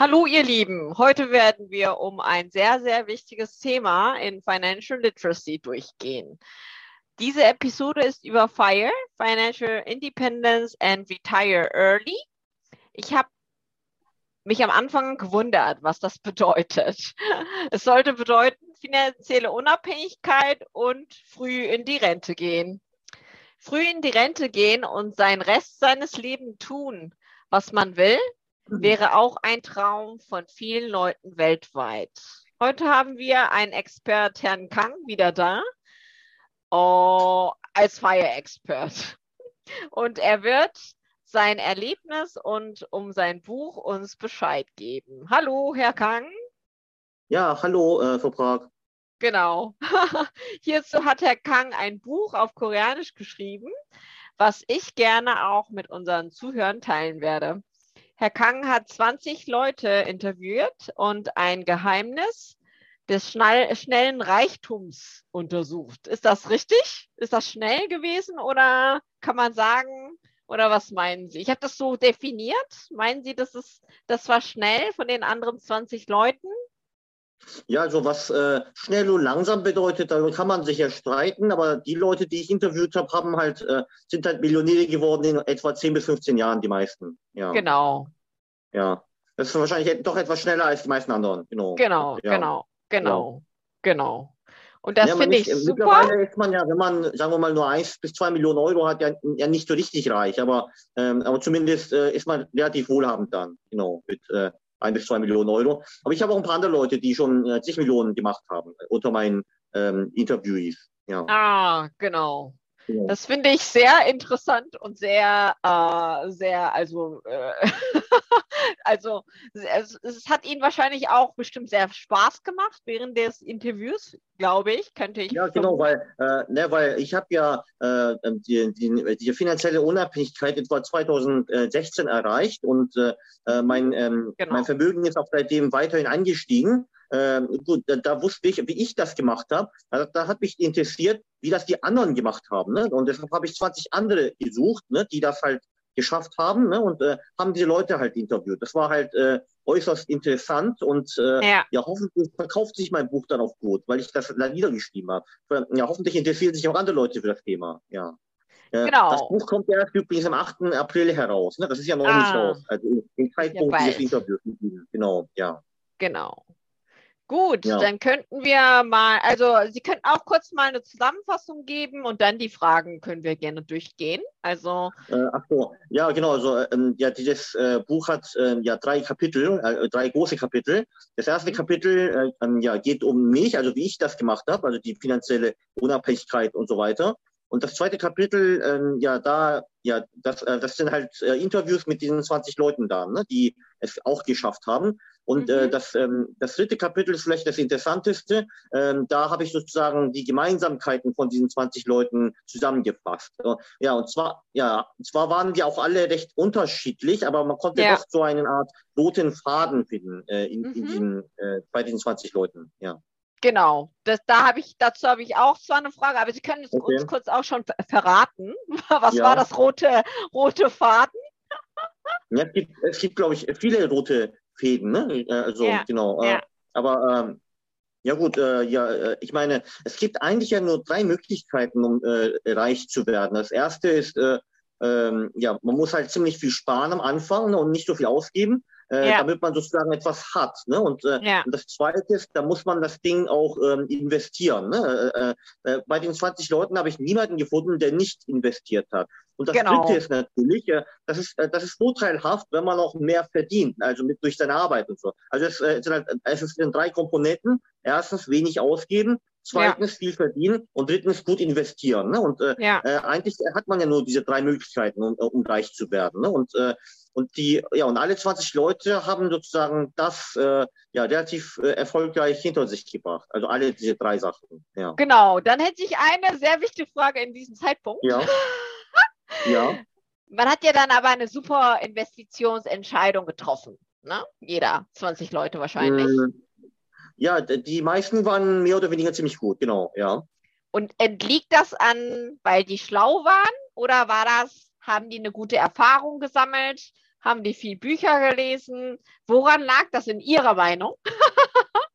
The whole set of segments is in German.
Hallo ihr Lieben, heute werden wir um ein sehr, sehr wichtiges Thema in Financial Literacy durchgehen. Diese Episode ist über FIRE, Financial Independence and Retire Early. Ich habe mich am Anfang gewundert, was das bedeutet. Es sollte bedeuten finanzielle Unabhängigkeit und früh in die Rente gehen. Früh in die Rente gehen und seinen Rest seines Lebens tun, was man will. Wäre auch ein Traum von vielen Leuten weltweit. Heute haben wir einen Expert, Herrn Kang, wieder da, oh, als Fire-Expert. Und er wird sein Erlebnis und um sein Buch uns Bescheid geben. Hallo, Herr Kang. Ja, hallo, äh, Frau Prag. Genau. Hierzu hat Herr Kang ein Buch auf Koreanisch geschrieben, was ich gerne auch mit unseren Zuhörern teilen werde. Herr Kang hat 20 Leute interviewt und ein Geheimnis des schnellen Reichtums untersucht. Ist das richtig? Ist das schnell gewesen oder kann man sagen, oder was meinen Sie? Ich habe das so definiert. Meinen Sie, das, ist, das war schnell von den anderen 20 Leuten? Ja, also was äh, schnell und langsam bedeutet, darüber kann man sich ja streiten, aber die Leute, die ich interviewt habe, haben halt, äh, sind halt Millionäre geworden in etwa 10 bis 15 Jahren, die meisten. Ja. Genau. Ja. Das ist wahrscheinlich doch etwas schneller als die meisten anderen. Genau, genau, ja. genau, genau, genau. Und das ja, finde ich super. Mittlerweile ist man ja, wenn man, sagen wir mal, nur 1 bis 2 Millionen Euro hat, ja, ja nicht so richtig reich, aber, ähm, aber zumindest äh, ist man relativ wohlhabend dann, genau, mit 1 bis 2 Millionen Euro. Aber ich habe auch ein paar andere Leute, die schon äh, zig Millionen gemacht haben, unter meinen ähm, Interviewees. Ja. Ah, genau. Das finde ich sehr interessant und sehr, äh, sehr, also, äh, also es, es, hat Ihnen wahrscheinlich auch bestimmt sehr Spaß gemacht während des Interviews, glaube ich, könnte ich. Ja, genau, weil, äh, ne, weil ich habe ja äh, die, die, die, finanzielle Unabhängigkeit etwa 2016 erreicht und äh, äh, mein, ähm, genau. mein Vermögen ist auch seitdem weiterhin angestiegen. Ähm, gut, da, da, wusste ich, wie ich das gemacht habe. Da, da, hat mich interessiert, wie das die anderen gemacht haben. Ne? Und deshalb habe ich 20 andere gesucht, ne, die das halt geschafft haben ne, und äh, haben diese Leute halt interviewt. Das war halt äh, äußerst interessant und äh, ja. ja. hoffentlich verkauft sich mein Buch dann auch gut, weil ich das da niedergeschrieben habe. Ja, hoffentlich interessieren sich auch andere Leute für das Thema. Ja. Genau. Das Buch kommt erst übrigens am 8. April heraus. Ne? Das ist ja noch ah. nicht raus. Also im Zeitpunkt ja, dieses Interviews. Genau, ja. Genau. Gut, ja. dann könnten wir mal, also Sie könnten auch kurz mal eine Zusammenfassung geben und dann die Fragen können wir gerne durchgehen. Also äh, ach so, ja genau, also ähm, ja dieses äh, Buch hat äh, ja drei Kapitel, äh, drei große Kapitel. Das erste mhm. Kapitel äh, ähm, ja geht um mich, also wie ich das gemacht habe, also die finanzielle Unabhängigkeit und so weiter. Und das zweite Kapitel, ähm, ja, da, ja, das, äh, das sind halt Interviews mit diesen 20 Leuten da, ne, die es auch geschafft haben. Und äh, mhm. äh, das, ähm, das dritte Kapitel ist vielleicht das interessanteste. Ähm, da habe ich sozusagen die Gemeinsamkeiten von diesen 20 Leuten zusammengefasst. Ja, und zwar, ja, und zwar waren die auch alle recht unterschiedlich, aber man konnte ja. doch so eine Art roten Faden finden äh, in, mhm. in diesen, äh, bei diesen 20 Leuten. Ja. Genau, das, da habe ich, dazu habe ich auch zwar eine Frage, aber Sie können es okay. uns kurz auch schon verraten. Was ja. war das rote, rote Faden? Ja, es gibt, es gibt glaube ich, viele rote Fäden, ne? Äh, also, ja. genau. Äh, ja. Aber ähm, ja gut, äh, ja, äh, ich meine, es gibt eigentlich ja nur drei Möglichkeiten, um äh, reich zu werden. Das erste ist, äh, ähm, ja, man muss halt ziemlich viel sparen am Anfang ne, und nicht so viel ausgeben ja. damit man sozusagen etwas hat. Ne? Und, ja. und das Zweite ist, da muss man das Ding auch ähm, investieren. Ne? Bei den 20 Leuten habe ich niemanden gefunden, der nicht investiert hat. Und das genau. Dritte ist natürlich, äh, das, ist, äh, das ist vorteilhaft, wenn man auch mehr verdient, also mit durch seine Arbeit und so. Also es, äh, es, sind, halt, es sind drei Komponenten. Erstens wenig ausgeben, zweitens ja. viel verdienen und drittens gut investieren. Ne? Und äh, ja. äh, eigentlich hat man ja nur diese drei Möglichkeiten, um, um reich zu werden. Ne? Und, äh, und die, ja, und alle 20 Leute haben sozusagen das äh, ja relativ äh, erfolgreich hinter sich gebracht. Also alle diese drei Sachen. Ja. Genau, dann hätte ich eine sehr wichtige Frage in diesem Zeitpunkt. Ja. ja. Man hat ja dann aber eine super Investitionsentscheidung getroffen. Ne? Jeder, 20 Leute wahrscheinlich. Ähm, ja, die meisten waren mehr oder weniger ziemlich gut, genau, ja. Und entliegt das an, weil die schlau waren oder war das, haben die eine gute Erfahrung gesammelt? Haben die viel Bücher gelesen? Woran lag das in Ihrer Meinung?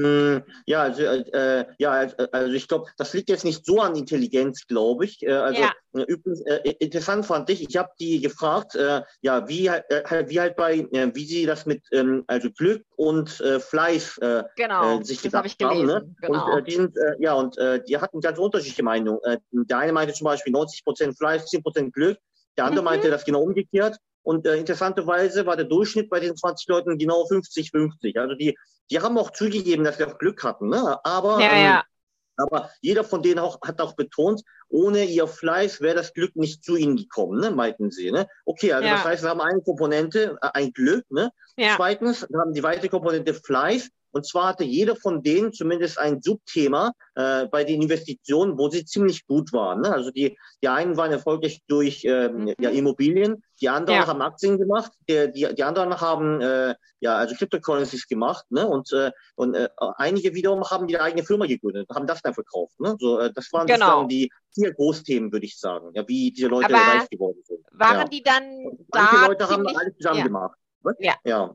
Hm, ja, also, äh, ja, also ich glaube, das liegt jetzt nicht so an Intelligenz, glaube ich. Äh, also ja. Äh, übrigens, äh, interessant fand ich, ich habe die gefragt, äh, ja, wie, äh, wie halt bei, äh, wie sie das mit ähm, also Glück und äh, Fleiß äh, genau, äh, sich gedacht ich haben. Ne? Genau. Und äh, die sind, äh, ja, und äh, die hatten ganz unterschiedliche Meinungen. Äh, der eine meinte zum Beispiel 90 Prozent Fleiß, 10 Prozent Glück. Der andere mhm. meinte das genau umgekehrt. Und äh, interessanterweise war der Durchschnitt bei den 20 Leuten genau 50-50. Also die, die haben auch zugegeben, dass sie auch Glück hatten. Ne? Aber, ja, ja. Ähm, aber jeder von denen auch, hat auch betont, ohne ihr Fleiß wäre das Glück nicht zu ihnen gekommen, ne, meinten sie. Ne? Okay, also ja. das heißt, wir haben eine Komponente, äh, ein Glück. Ne? Ja. Zweitens, wir haben die weitere Komponente Fleiß. Und zwar hatte jeder von denen zumindest ein Subthema äh, bei den Investitionen, wo sie ziemlich gut waren. Ne? Also die, die einen waren erfolgreich durch äh, mhm. ja, Immobilien, die anderen ja. haben Aktien gemacht, die, die, die anderen haben äh, ja also Cryptocurrencies gemacht, ne? Und, äh, und äh, einige wiederum haben die eigene Firma gegründet, haben das dann verkauft. Ne? So, äh, das waren genau. sozusagen die vier Großthemen, würde ich sagen, ja, wie diese Leute Aber reich geworden sind. Waren ja. die dann da? Manche Leute haben alles zusammen gemacht. Ja. ja.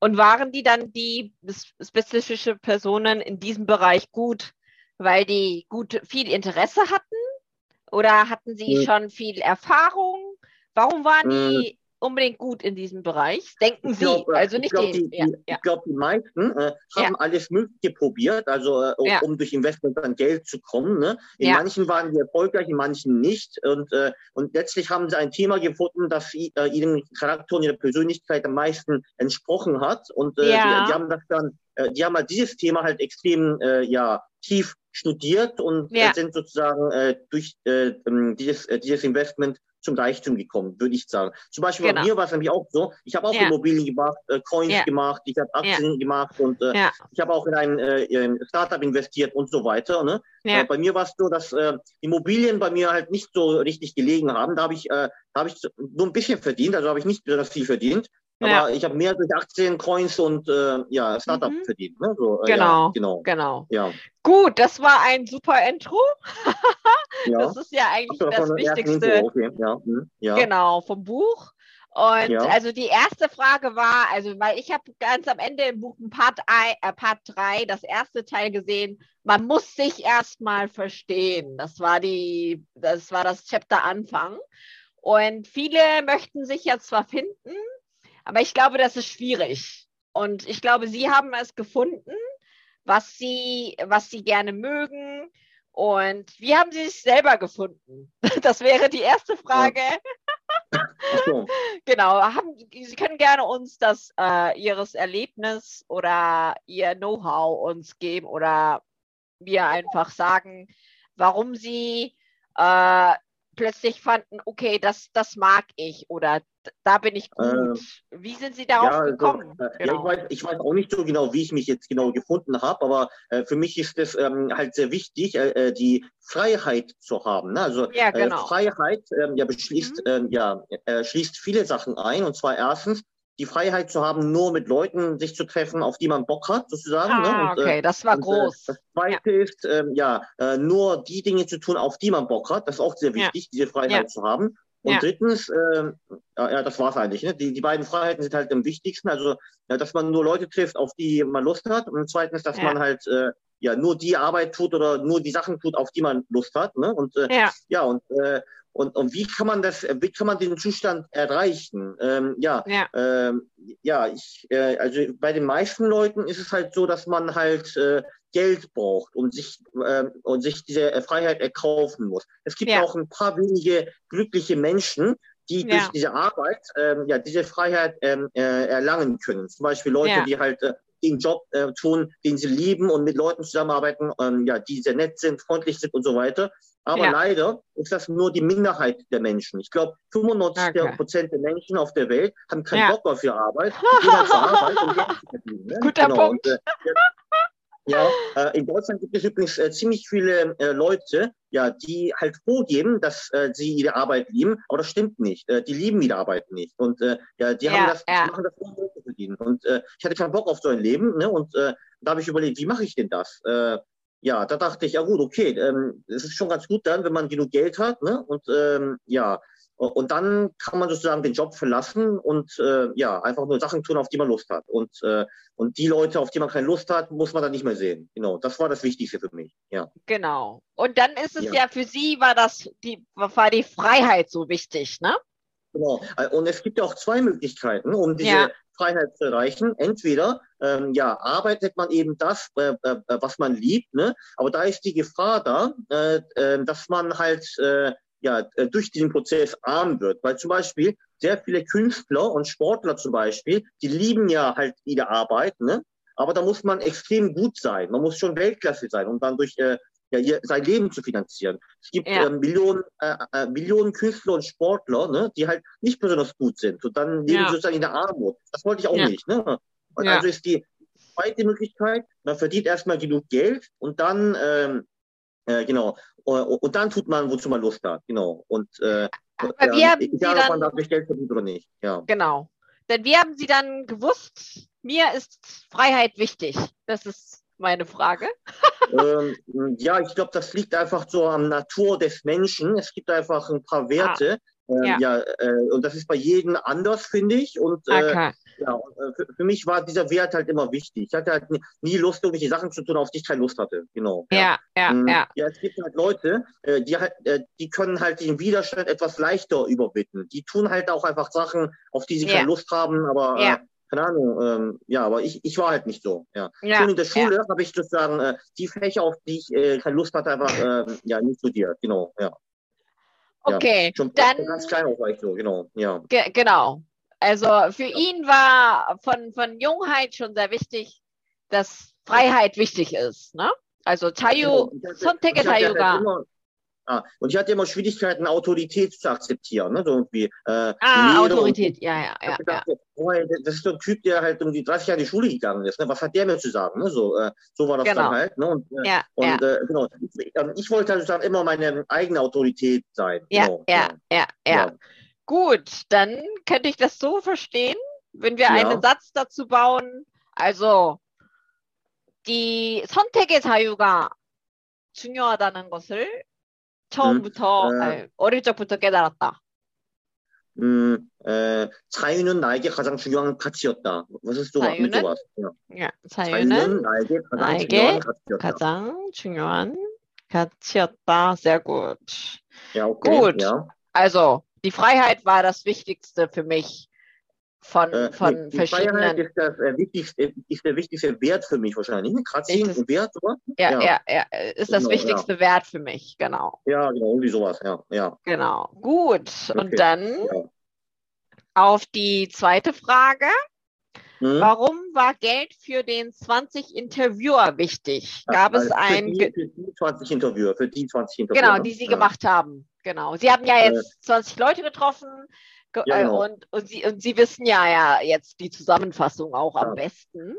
Und waren die dann die spezifische Personen in diesem Bereich gut, weil die gut viel Interesse hatten? Oder hatten sie hm. schon viel Erfahrung? Warum waren hm. die unbedingt gut in diesem Bereich? Denken ich Sie? Glaub, also nicht ich glaube, die, ja, die, ja. glaub, die meisten äh, haben ja. alles Mögliche probiert, also äh, um, um, durch Investment an Geld zu kommen. Ne? In manchen waren sie erfolgreich, in manchen nicht. Und, äh, und letztlich haben sie ein Thema gefunden, das äh, ihrem Charakter und ihrer Persönlichkeit am meisten entsprochen hat. Und äh, die, die, haben das dann, äh, die haben halt dieses Thema halt extrem äh, ja, tief studiert und äh, sind sozusagen äh, durch äh, ähm, dieses, dieses Investment zum Reichtum gekommen, würde ich sagen. Zum Beispiel genau. bei mir war es nämlich auch so, ich habe auch ja. Immobilien gemacht, äh, Coins ja. gemacht, ich habe Aktien ja. gemacht und äh, ich habe auch in ein äh, Startup investiert und so weiter. Ne? Äh, bei mir war es so, dass äh, Immobilien bei mir halt nicht so richtig gelegen haben. Da habe ich, äh, da habe ich nur ein bisschen verdient, also habe ich nicht besonders viel verdient. Aber ja. ich habe mehr durch Aktien, Coins und äh, ja, Startup mhm. verdient. Ne? So, äh, genau, ja, genau. Genau. Ja. Gut, das war ein super Intro. ja. Das ist ja eigentlich so, das Wichtigste. Okay. Ja. Mhm. ja. Genau, vom Buch. Und ja. also die erste Frage war, also weil ich habe ganz am Ende im Buch Part, I, äh, Part 3 das erste Teil gesehen, man muss sich erstmal verstehen. Das war die, das war das Chapter Anfang. Und viele möchten sich jetzt zwar finden, aber ich glaube, das ist schwierig. Und ich glaube, Sie haben es gefunden, was Sie, was Sie gerne mögen. Und wie haben Sie es selber gefunden? Das wäre die erste Frage. Ja. genau. Haben, Sie können gerne uns das äh, Ihres Erlebnis oder Ihr Know-how uns geben oder wir einfach sagen, warum Sie äh, plötzlich fanden, okay, das, das mag ich oder da bin ich gut. Äh, wie sind Sie darauf ja, also, gekommen? Also, genau. ja, ich, weiß, ich weiß auch nicht so genau, wie ich mich jetzt genau gefunden habe, aber äh, für mich ist es ähm, halt sehr wichtig, äh, äh die Freiheit zu haben. Ne? Also ja, äh, genau. Freiheit ähm, ja, beschließt, mhm. ähm, ja, schließt viele Sachen ein. Und zwar erstens die Freiheit zu haben, nur mit Leuten sich zu treffen, auf die man Bock hat, sozusagen. Ne? Ah, ne? und, okay, das war und, groß. das Zweite ja. ist, ähm, ja, nur die Dinge zu tun, auf die man Bock hat. Das ist auch sehr wichtig, ja. diese Freiheit ja. zu haben. Und ja. drittens, äh, ja, das war's eigentlich. Ne? Die, die beiden Freiheiten sind halt am wichtigsten. Also, ja, dass man nur Leute trifft, auf die man Lust hat. Und zweitens, dass ja. man halt äh, ja nur die Arbeit tut oder nur die Sachen tut, auf die man Lust hat. Ne? Und äh, ja. ja, und äh, und, und wie kann man das, wie kann man den Zustand erreichen? Ähm, ja, ja, ähm, ja ich, äh, also bei den meisten Leuten ist es halt so, dass man halt äh, Geld braucht und sich, äh, und sich diese Freiheit erkaufen muss. Es gibt ja. auch ein paar wenige glückliche Menschen, die ja. durch diese Arbeit ähm, ja diese Freiheit ähm, äh, erlangen können. Zum Beispiel Leute, ja. die halt äh, den Job äh, tun, den sie lieben und mit Leuten zusammenarbeiten, ähm, ja, die sehr nett sind, freundlich sind und so weiter. Aber ja. leider ist das nur die Minderheit der Menschen. Ich glaube, 95 okay. Prozent der Menschen auf der Welt haben keinen ja. Bock auf ihre Arbeit. Halt Arbeit. Ne? Guter genau. Punkt. Und, äh, ja, äh, in Deutschland gibt es übrigens äh, ziemlich viele äh, Leute, ja, die halt vorgeben, dass äh, sie ihre Arbeit lieben, aber das stimmt nicht. Äh, die lieben ihre Arbeit nicht. Und äh, ja, die ja, haben das, ja. machen das um Geld zu verdienen. Und äh, ich hatte keinen Bock auf so ein Leben, ne? Und äh, da habe ich überlegt, wie mache ich denn das? Ja, da dachte ich, ja gut, okay, ähm, es ist schon ganz gut dann, wenn man genug Geld hat, ne? Und ähm, ja, und dann kann man sozusagen den Job verlassen und äh, ja, einfach nur Sachen tun, auf die man Lust hat. Und, äh, und die Leute, auf die man keine Lust hat, muss man dann nicht mehr sehen. Genau, das war das Wichtigste für mich. Ja. Genau. Und dann ist es ja, ja für Sie, war das die, war die Freiheit so wichtig, ne? Genau. Und es gibt ja auch zwei Möglichkeiten, um diese ja. Freiheit zu erreichen. Entweder ähm, ja, arbeitet man eben das, äh, äh, was man liebt, ne? aber da ist die Gefahr da, äh, äh dass man halt äh, ja, äh, durch diesen Prozess arm wird. Weil zum Beispiel sehr viele Künstler und Sportler zum Beispiel, die lieben ja halt ihre Arbeit, ne? aber da muss man extrem gut sein. Man muss schon Weltklasse sein, um dann durch äh, ja, ihr, sein Leben zu finanzieren. Es gibt ja. äh, Millionen, äh, äh, Millionen Künstler und Sportler, ne, die halt nicht besonders gut sind. Und dann leben ja. sie sozusagen in der Armut. Das wollte ich auch ja. nicht. Ne? Und also ist die zweite Möglichkeit, man verdient erstmal genug Geld und dann ähm, äh, genau. Und, und, dann tut man, wozu man Lust hat. Genau. Und äh, Aber wie haben egal, dann, ob man dafür Geld verdient oder nicht. Ja. Genau. Denn wie haben Sie dann gewusst, mir ist Freiheit wichtig? Das ist meine Frage. ähm, ja, ich glaube, das liegt einfach so am Natur des Menschen. Es gibt einfach ein paar Werte. Ah, ähm, ja, ja äh, und das ist bei jedem anders, finde ich. Und äh, Ja, äh, für, für, mich war dieser Wert halt immer wichtig. Ich hatte halt nie Lust, irgendwelche Sachen zu tun, auf die ich keine Lust hatte. Genau. Ja, ja, ja. Ja, ja es gibt halt Leute, äh, die halt, äh, die können halt den Widerstand etwas leichter überwinden. Die tun halt auch einfach Sachen, auf die sie ja. keine Lust haben, aber ja. keine Ahnung, ähm, ja, aber ich, ich war halt nicht so. Ja. Schon in der Schule habe ich sozusagen die Fächer, auf die ich keine Lust hatte, einfach äh, ja, nicht studiert. Genau, ja. Okay, ja, schon dann ganz klein auch war ich so, genau, ja. Ge genau. Also für ihn war von, von Jungheit schon sehr wichtig, dass Freiheit wichtig ist. Ne? Also Tayo, Sonntege Tayoga. Ah, und ich hatte immer Schwierigkeiten, Autorität zu akzeptieren. Ne? So irgendwie, äh, ah, Autorität, ja, ja, ja, gedacht, ja. Oh, das ist so ein Typ, der halt um die 30 Jahre in die Schule gegangen ist. Ne? Was hat der mir zu sagen? Ne? So, äh, so war das genau. dann halt. Ne? Und, äh, ja, und ja. Äh, genau. Ich, ähm, ich wollte halt sozusagen immer meine eigene Autorität sein. Ja, genau. ja, ja, ja, ja. Gut, dann könnte ich das so verstehen, wenn wir ja. einen Satz dazu bauen. Also die 선택의 자유가 중요하다는 것을 처음부터 음, 에, 어릴 적부터 깨달았다. 음, 에, 자유는 나에게 가장 중요한 가치였다. Was ist so 자유는, ja, 자유는, 자유는 나에게 가장 나에게 중요한 가치였다. 가장 중요한 가치였다. Sehr gut. Ja, okay, gut. Ja. Also die Freiheit war das Wichtigste für mich von, äh, von die verschiedenen. Freiheit ist, das, äh, wichtigste, ist der wichtigste Wert für mich wahrscheinlich. Kratzing und Wert, oder? Ja, ja, ja, ist das genau, wichtigste ja. Wert für mich, genau. Ja, genau, irgendwie sowas, ja. ja. Genau, gut. Okay. Und dann ja. auf die zweite Frage. Hm? Warum war Geld für den 20 Interviewer wichtig? Gab also es ein. Für die, für die 20 Interviewer, für die 20 Interviewer. Genau, die Sie gemacht haben. Genau. Sie haben ja jetzt äh, 20 Leute getroffen ge ja, genau. und, und, Sie, und Sie wissen ja, ja jetzt die Zusammenfassung auch ja. am besten.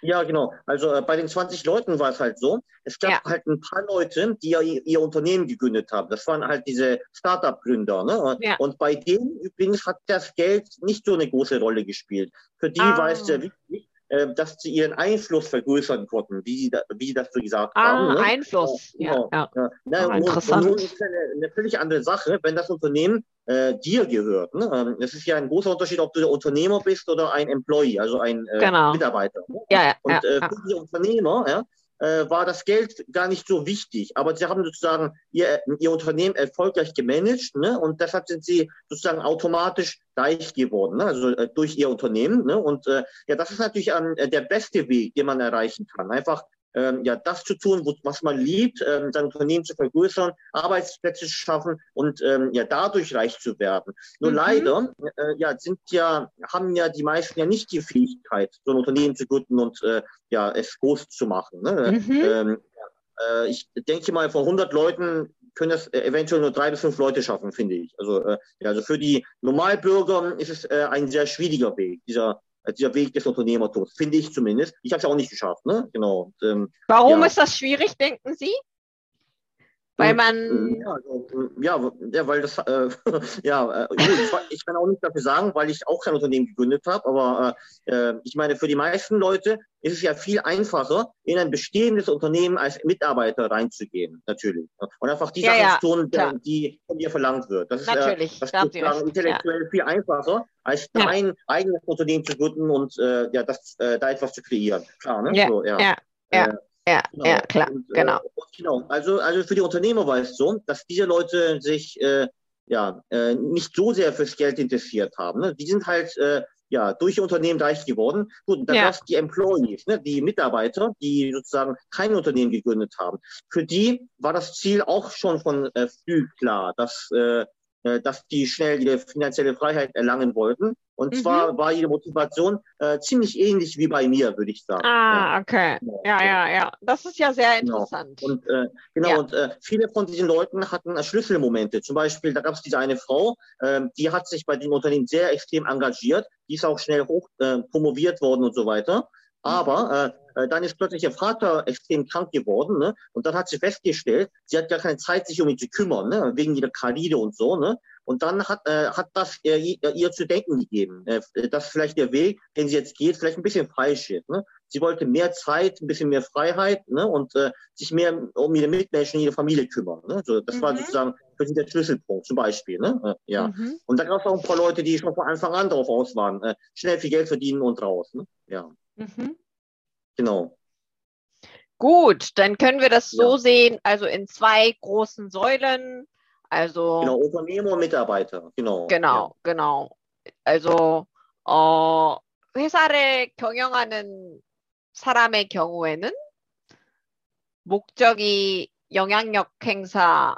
Ja, genau. Also äh, bei den 20 Leuten war es halt so, es gab ja. halt ein paar Leute, die ja ihr, ihr, Unternehmen gegründet haben. Das waren halt diese Startup-Gründer. Ne? Ja. Und bei denen übrigens hat das Geld nicht so eine große Rolle gespielt. Für die ah. war es sehr wichtig, äh, dass sie ihren Einfluss vergrößern konnten, wie wie sie das so gesagt ah, haben. Ne? Einfluss, ja. Genau. ja. ja. Na, ah, interessant. Und, und ist eine, eine völlig andere Sache, wenn das Unternehmen äh, dir gehört. Ne? Ähm, es ist ja ein großer Unterschied, ob du der Unternehmer bist oder ein Employee, also ein äh, genau. Mitarbeiter. Ne? Ja, ja, und äh, für die Unternehmer, ja, äh, war das Geld gar nicht so wichtig. Aber sie haben sozusagen ihr, ihr Unternehmen erfolgreich gemanagt ne? und deshalb sind sie sozusagen automatisch reich geworden, ne? also äh, durch ihr Unternehmen. Ne? Und äh, ja, das ist natürlich ähm, der beste Weg, den man erreichen kann. Einfach ähm, ja, das zu tun, was man liebt, ähm, sein Unternehmen zu vergrößern, Arbeitsplätze zu schaffen und ähm, ja, dadurch reich zu werden. Nur mhm. leider äh, ja, sind ja, haben ja die meisten ja nicht die Fähigkeit, so ein Unternehmen zu gründen und äh, ja, es groß zu machen. Ne? Mhm. Ähm, äh, ich denke mal, von 100 Leuten können das äh, eventuell nur drei bis fünf Leute schaffen, finde ich. Also, äh, ja, also für die Normalbürger ist es äh, ein sehr schwieriger Weg, dieser dieser Weg des Unternehmertums, finde ich zumindest. Ich habe es ja auch nicht geschafft, ne? Genau. Und, ähm, Warum ja. ist das schwierig, denken Sie? Weil man. Ja, also, ja, ja, weil das, äh, ja, äh, ich kann auch nicht dafür sagen, weil ich auch kein Unternehmen gegründet habe, aber äh, ich meine, für die meisten Leute ist es ja viel einfacher, in ein bestehendes Unternehmen als Mitarbeiter reinzugehen, natürlich. Und einfach die ja, Sachen tun, ja, die von dir verlangt wird. Das ist natürlich, äh, das ist intellektuell viel einfacher, als dein eigenes Unternehmen zu gründen und äh, ja, das, äh, da etwas zu kreieren. Klar, ne? Ja, so, ja. ja. Ja, genau. ja, klar, und, äh, genau. genau. Also, also für die Unternehmer war es so, dass diese Leute sich äh, ja äh, nicht so sehr fürs Geld interessiert haben. Ne? Die sind halt äh, ja durch ihr Unternehmen reich geworden. Gut, und dann ja. gab die Employees, ne? die Mitarbeiter, die sozusagen kein Unternehmen gegründet haben. Für die war das Ziel auch schon von äh, früh klar, dass äh, äh, dass die schnell ihre finanzielle Freiheit erlangen wollten. Und mhm. zwar war ihre Motivation äh, ziemlich ähnlich wie bei mir, würde ich sagen. Ah, okay. Ja, ja, ja. Das ist ja sehr genau. interessant. Genau. Und, äh, genau, ja. und äh, viele von diesen Leuten hatten Schlüsselmomente. Zum Beispiel, da gab es diese eine Frau, äh, die hat sich bei dem Unternehmen sehr extrem engagiert. Die ist auch schnell hoch äh, promoviert worden und so weiter. Aber äh, äh, dann ist plötzlich ihr Vater extrem krank geworden, ne? Und dann hat sie festgestellt, sie hat gar keine Zeit, sich um ihn zu kümmern, ne? Wegen ihrer Karide und so, ne? Und dann hat, äh, hat das äh, ihr zu denken gegeben, äh, dass vielleicht der Weg, den sie jetzt geht, vielleicht ein bisschen falsch ist. Ne? Sie wollte mehr Zeit, ein bisschen mehr Freiheit ne? und äh, sich mehr um ihre Mitmenschen, ihre Familie kümmern. Ne? So, das mhm. war sozusagen für sie der Schlüsselpunkt zum Beispiel. Ne? Äh, ja. Mhm. Und da gab es auch ein paar Leute, die schon von Anfang an darauf aus waren, äh, schnell viel Geld verdienen und raus. Ne? Ja. Mhm. Genau. Gut, dann können wir das so ja. sehen, also in zwei großen Säulen. Also genau, Unternehmer und Mitarbeiter. Genau. genau, ja. genau. Also 어, 회사를 경영하는 사람의 경우에는 목적이 영향력 행사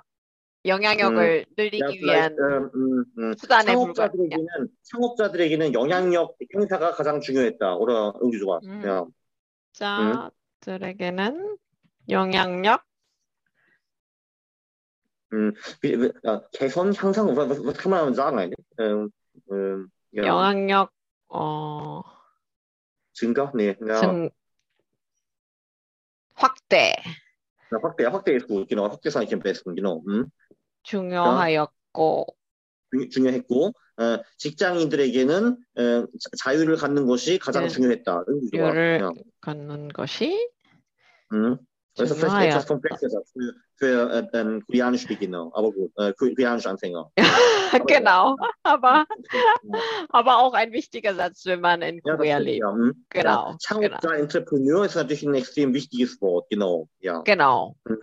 영향력을 음, 늘리기 위한 음, 음, 음. 수단에 창업자들에게는 창업자들에게는 영향력 행사가 가장 중요했다. 오라 응주가. 음. 자들에게는 영향력 음, 아, 개선 향상 eigentlich? Ähm, ähm, ja. 영향력 어 증가? 네. 증 확대. 확대, 확대 ist gut. Genau, 확대 ist eigentlich am besten. Genau. 음. 중요하였고 중, 중요했고 어, 직장인들에게는 어, 자유를 갖는 것이 가장 네. 중요했다. 자유를 갖는 것이 음. Das ist vielleicht etwas komplexer für, für äh, ähm, Koreanisch-Beginner, aber gut, äh, koreanische Anfänger. genau, aber, aber auch ein wichtiger Satz, wenn man in Korea ja, lebt. Ja. Genau. Ja. genau. Der Entrepreneur ist natürlich ein extrem wichtiges Wort, genau. Ja. Genau. Mhm.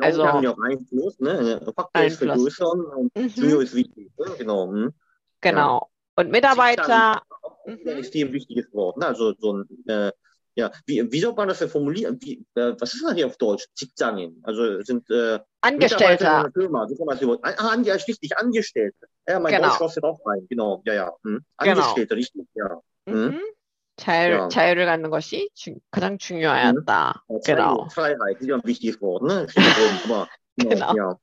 Also, wir haben ja auch Einfluss, ne? Äh, Faktor ist vergrößern und mhm. Ist wichtig. Ne? Genau. Mhm. Genau. Ja. Und Mitarbeiter. Ist mhm. ein extrem wichtiges Wort, ne? Also so ein. Äh, ja, wie, wie soll man das denn formulieren? Wie, äh, was ist das hier auf Deutsch? 직장인. Also sind äh, Angestellter. Firma. So kann man das ah, an, ja, schließlich Angestellte. Ja, mein genau. Deutsch kostet auch rein. Genau, ja, ja. Hm. Angestellte, genau. richtig, ja. hm. 자유, ja. 자유를 갖는 것이 주, 가장 중요하다. 음. genau. Freiheit, ist ja ein wichtiges Wort, ne? Aber, genau. Ja.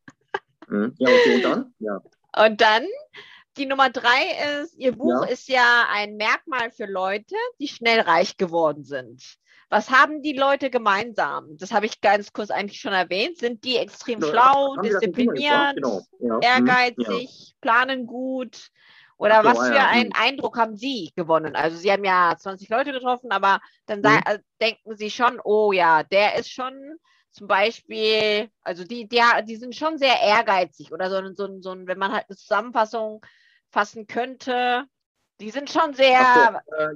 Hm. ja, okay, und dann? Ja. Und dann die Nummer drei ist, Ihr Buch ja. ist ja ein Merkmal für Leute, die schnell reich geworden sind. Was haben die Leute gemeinsam? Das habe ich ganz kurz eigentlich schon erwähnt. Sind die extrem ja, schlau, diszipliniert, genau. ja. ehrgeizig, ja. planen gut? Oder so, was für einen mhm. Eindruck haben Sie gewonnen? Also Sie haben ja 20 Leute getroffen, aber dann mhm. äh, denken Sie schon, oh ja, der ist schon zum Beispiel, also die, die, die sind schon sehr ehrgeizig oder so, so, so, wenn man halt eine Zusammenfassung fassen könnte. Die sind schon sehr. So, äh,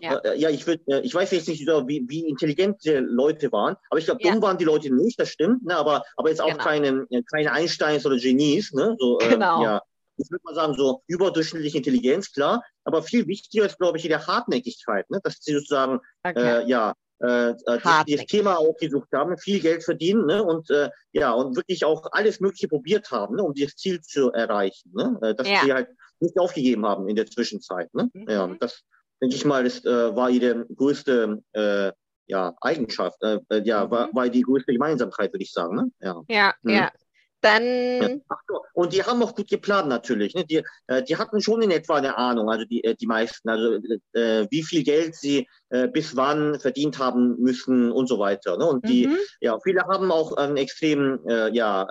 ja, ja. ja, ich, würd, äh, ich weiß jetzt nicht, wie, wie intelligent die Leute waren, aber ich glaube, dumm waren die Leute nicht, das stimmt, ne? aber, aber jetzt auch genau. keine, äh, keine Einsteins oder Genies. Ne? So, äh, genau. ja, ich würde mal sagen, so überdurchschnittliche Intelligenz, klar, aber viel wichtiger ist, glaube ich, die Hartnäckigkeit, ne? dass sie sozusagen, okay. äh, ja, äh, äh die, das Thema aufgesucht haben, viel Geld verdienen ne? und äh, ja und wirklich auch alles Mögliche probiert haben, ne? um dieses Ziel zu erreichen. Ne? Äh, dass ja. sie halt nicht aufgegeben haben in der Zwischenzeit. Ne? Mhm. Ja, das denke ich mal, das äh, war ihre größte äh, ja, Eigenschaft, äh, äh ja, mhm. war, war die größte Gemeinsamkeit, würde ich sagen. Ne? Ja, ja. Mhm. ja. Dann. Ja. So. Und die haben auch gut geplant natürlich. Ne? Die, äh, die hatten schon in etwa eine Ahnung, also die, äh, die meisten, also wie viel Geld sie bis wann verdient haben müssen und so weiter. Ne? Und die, mhm. ja, viele haben auch einen extremen, ja,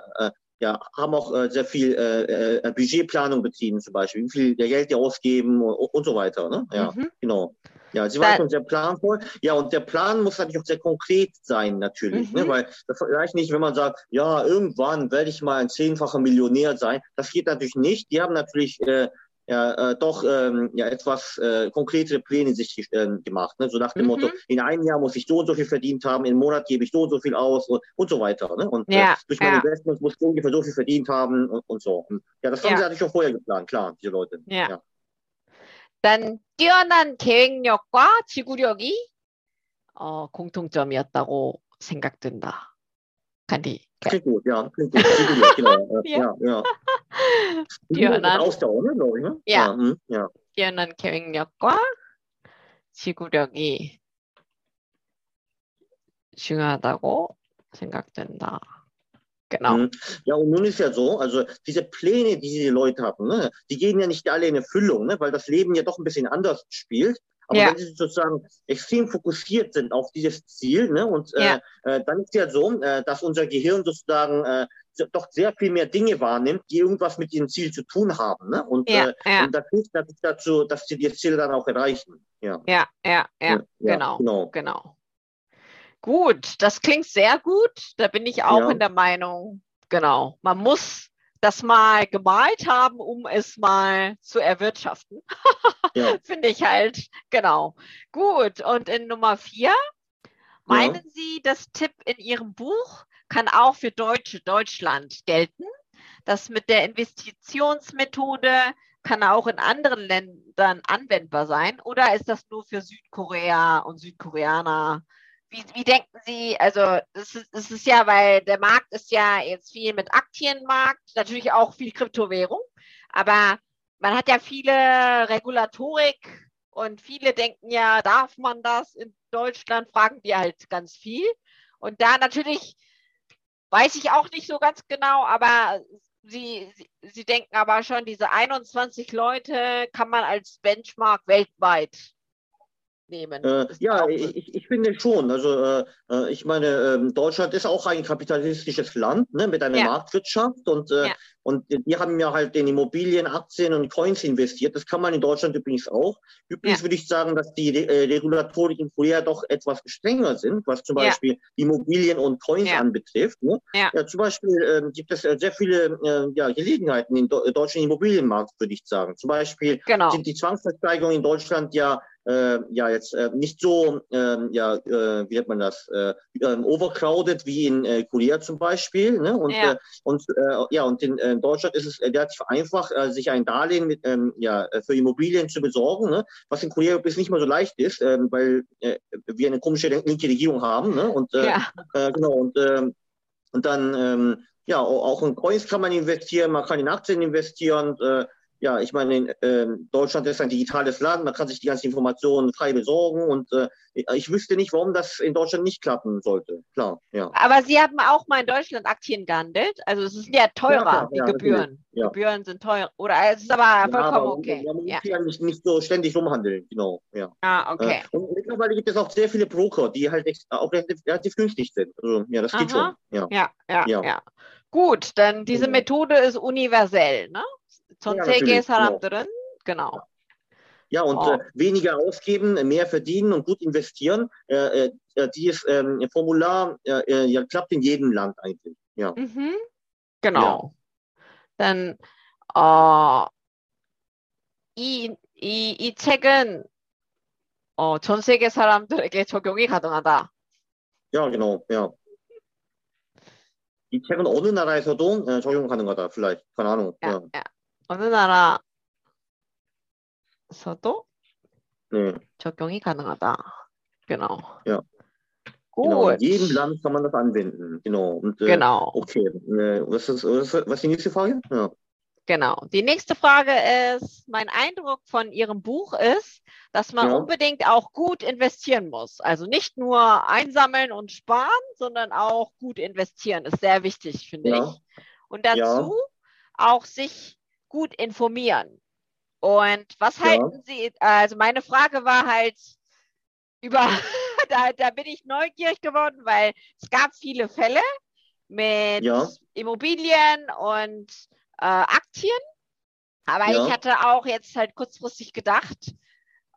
ja, haben auch äh, sehr viel äh, äh, Budgetplanung betrieben, zum Beispiel, wie viel Geld die ausgeben und, und so weiter. Ne? Ja, mhm. genau. Ja, sie waren schon sehr planvoll. Ja, und der Plan muss natürlich auch sehr konkret sein, natürlich. Ne? Mhm. Ne? Weil das reicht nicht, wenn man sagt, ja, irgendwann werde ich mal ein zehnfacher Millionär sein. Das geht natürlich nicht. Die haben natürlich äh, ja, äh, doch ähm, ja, etwas äh, konkrete Pläne sich äh, gemacht. Ne? So nach dem mhm. Motto, in einem Jahr muss ich so und so viel verdient haben, im Monat gebe ich so und so viel aus und, und so weiter. Ne? Und äh, ja, äh, durch meine ja. Investments muss ich ungefähr so viel verdient haben und, und so. Und, ja, das haben ja. sie natürlich schon vorher geplant, klar, diese Leute. Ja. ja. 일단 뛰어난 계획력과 지구력이 어, 공통점이었다고 생각된다. 간디. Klingt gut, ja. Klingt gut. Zielgericht, genau. ja. ja, ja. 뛰어난 Ausdauer, ne, glaube ich, ne? Ja. Ja, hm, ja. 뛰어난 계획력과 지구력이 중요하다고 생각된다. Genau. Mhm. Ja, und nun ist ja so, also diese Pläne, die diese Leute hatten, ne, die gehen ja nicht alle in Erfüllung, ne, weil das Leben ja doch ein bisschen anders spielt. Aber ja. wenn sie sozusagen extrem fokussiert sind auf dieses Ziel, ne, und ja. äh, äh dann ist ja so, äh, dass unser Gehirn sozusagen äh, doch sehr viel mehr Dinge wahrnimmt, die irgendwas mit diesem Ziel zu tun haben. Ne? Und, ja, äh, ja. und das hilft natürlich dazu, dass sie das Ziel dann auch erreichen. Ja, ja, ja, ja, genau, genau. genau. Gut, das klingt sehr gut. Da bin ich auch in der Meinung, genau. Man muss das mal gemalt haben, um es mal zu erwirtschaften. Ja. Finde ich halt, genau. Gut, und in Nummer vier, meinen ja. Sie, das Tipp in Ihrem Buch kann auch für Deutsche Deutschland gelten? Das mit der Investitionsmethode kann auch in anderen Ländern anwendbar sein? Oder ist das nur für Südkorea und Südkoreaner wie, wie denken Sie, also es ist, es ist ja, weil der Markt ist ja jetzt viel mit Aktienmarkt, natürlich auch viel Kryptowährung, aber man hat ja viele Regulatorik und viele denken ja, darf man das in Deutschland, fragen die halt ganz viel. Und da natürlich weiß ich auch nicht so ganz genau, aber Sie, Sie, Sie denken aber schon, diese 21 Leute kann man als Benchmark weltweit nehmen. Äh, ja, ich, ich finde schon. Also äh, äh ich meine, äh, Deutschland ist auch ein kapitalistisches Land ne, mit einer ja. Marktwirtschaft und, äh, ja. und die haben ja halt in Immobilien, Aktien und Coins investiert. Das kann man in Deutschland übrigens auch. Übrigens ja. würde ich sagen, dass die äh, Regulatorik in Korea doch etwas strenger sind, was zum Beispiel Immobilien und Coins anbetrifft. Ne? Ja. zum Beispiel ähm, gibt es sehr viele ja, Gelegenheiten im deutschen Immobilienmarkt, würde ich sagen. Zum Beispiel genau. sind die Zwangsversteigerungen in Deutschland ja äh, ja jetzt äh, nicht so, äh, ja, wie nennt man das, äh, ähm, overcrowded wie in äh, Korea zum Beispiel. Ne? Und, ja. Äh, und, ja, und in äh, Deutschland ist es relativ einfach, sich ein Darlehen mit, ähm, ja, für Immobilien zu besorgen, ne? was in Korea bis nicht mal so leicht ist, weil wir eine komische linke Regierung haben. Ne? Und, ja. genau, und, und dann, ähm, ja, auch in Coins kann man investieren, man kann in Aktien investieren. Äh, ja, ich meine, in, äh, Deutschland ist ein digitales Land, man kann sich die ganzen Informationen frei besorgen und äh, ich wüsste nicht, warum das in Deutschland nicht klappen sollte. Klar, ja. Aber Sie haben auch mal in Deutschland Aktien gehandelt. Also es ist ja teurer, ja, klar, die ja, Gebühren. Ja. Gebühren sind teuer. Oder es ist aber vollkommen aber, okay. Man muss ja nicht, nicht so ständig rumhandeln, genau. Ja. Ah, okay. Äh, und mittlerweile gibt es auch sehr viele Broker, die halt auch relativ, günstig sind. Also, ja, das geht Aha. schon. Ja. Ja, ja, ja. Gut, dann diese Methode ist universell, ne? 전 세계 사람들은 genau. Ja, und oh. äh, weniger ausgeben, mehr verdienen und gut investieren. Äh, äh, dieses ähm, Formular äh, äh, ja, klappt in jedem Land eigentlich. Ja. Mhm. Genau. Ja. Dann 어, 이, 이, 이 책은 어, 전 세계 사람들에게 적용이 가능하다. Ja, genau. Ja. 이 책은 어느 나라에서도 어, 적용 가능하다. vielleicht. keine Ahnung. Ja, ja. ja. 어느 나라서도 네. 적용이 가능하다. Genau. Ja. Gut. Genau, in jedem Land kann man das anwenden. Genau. Und, äh, genau. Okay. Äh, was, ist, was, was ist die nächste Frage? Ja. Genau. Die nächste Frage ist, mein Eindruck von Ihrem Buch ist, dass man ja. unbedingt auch gut investieren muss. Also nicht nur einsammeln und sparen, sondern auch gut investieren ist sehr wichtig, finde ja. ich. und dazu ja. auch sich gut informieren. Und was ja. halten Sie, also meine Frage war halt über, da, da bin ich neugierig geworden, weil es gab viele Fälle mit ja. Immobilien und äh, Aktien. Aber ja. ich hatte auch jetzt halt kurzfristig gedacht,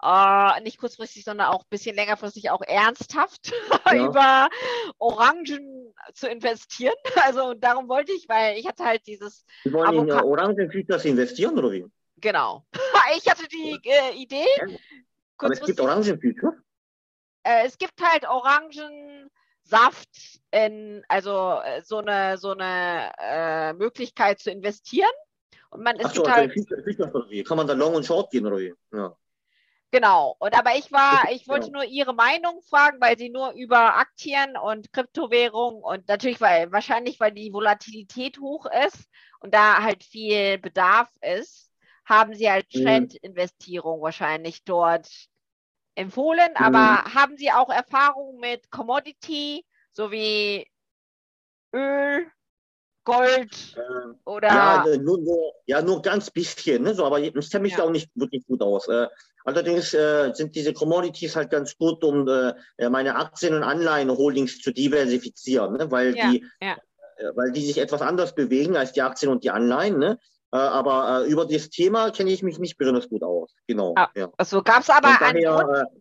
äh, nicht kurzfristig, sondern auch ein bisschen längerfristig auch ernsthaft ja. über Orangen zu investieren. Also darum wollte ich, weil ich hatte halt dieses. Sie wollen in Orangen-Futures investieren oder wie? Genau. ich hatte die äh, Idee. Ja. Aber es gibt Orangen-Futures? Äh, es gibt halt Orangensaft in, also äh, so eine, so eine äh, Möglichkeit zu investieren. Und man, Ach so, also halt, Kann man da long und short gehen oder wie? Ja. Genau. Und aber ich war, ich wollte nur Ihre Meinung fragen, weil Sie nur über Aktien und Kryptowährungen und natürlich, weil wahrscheinlich, weil die Volatilität hoch ist und da halt viel Bedarf ist, haben Sie halt mhm. Trendinvestierung wahrscheinlich dort empfohlen. Mhm. Aber haben Sie auch Erfahrung mit Commodity sowie Öl, Gold äh, oder. Ja, äh, nur, nur, ja, nur ganz bisschen, ne? so, aber ich kenne mich ja. da auch nicht wirklich gut aus. Äh, allerdings äh, sind diese Commodities halt ganz gut, um äh, meine Aktien- und Anleihen-Holdings zu diversifizieren, ne? weil, ja. Die, ja. Äh, weil die sich etwas anders bewegen als die Aktien und die Anleihen. Ne? aber über das Thema kenne ich mich nicht besonders gut aus. Genau. Ah, ja. Also gab es aber einen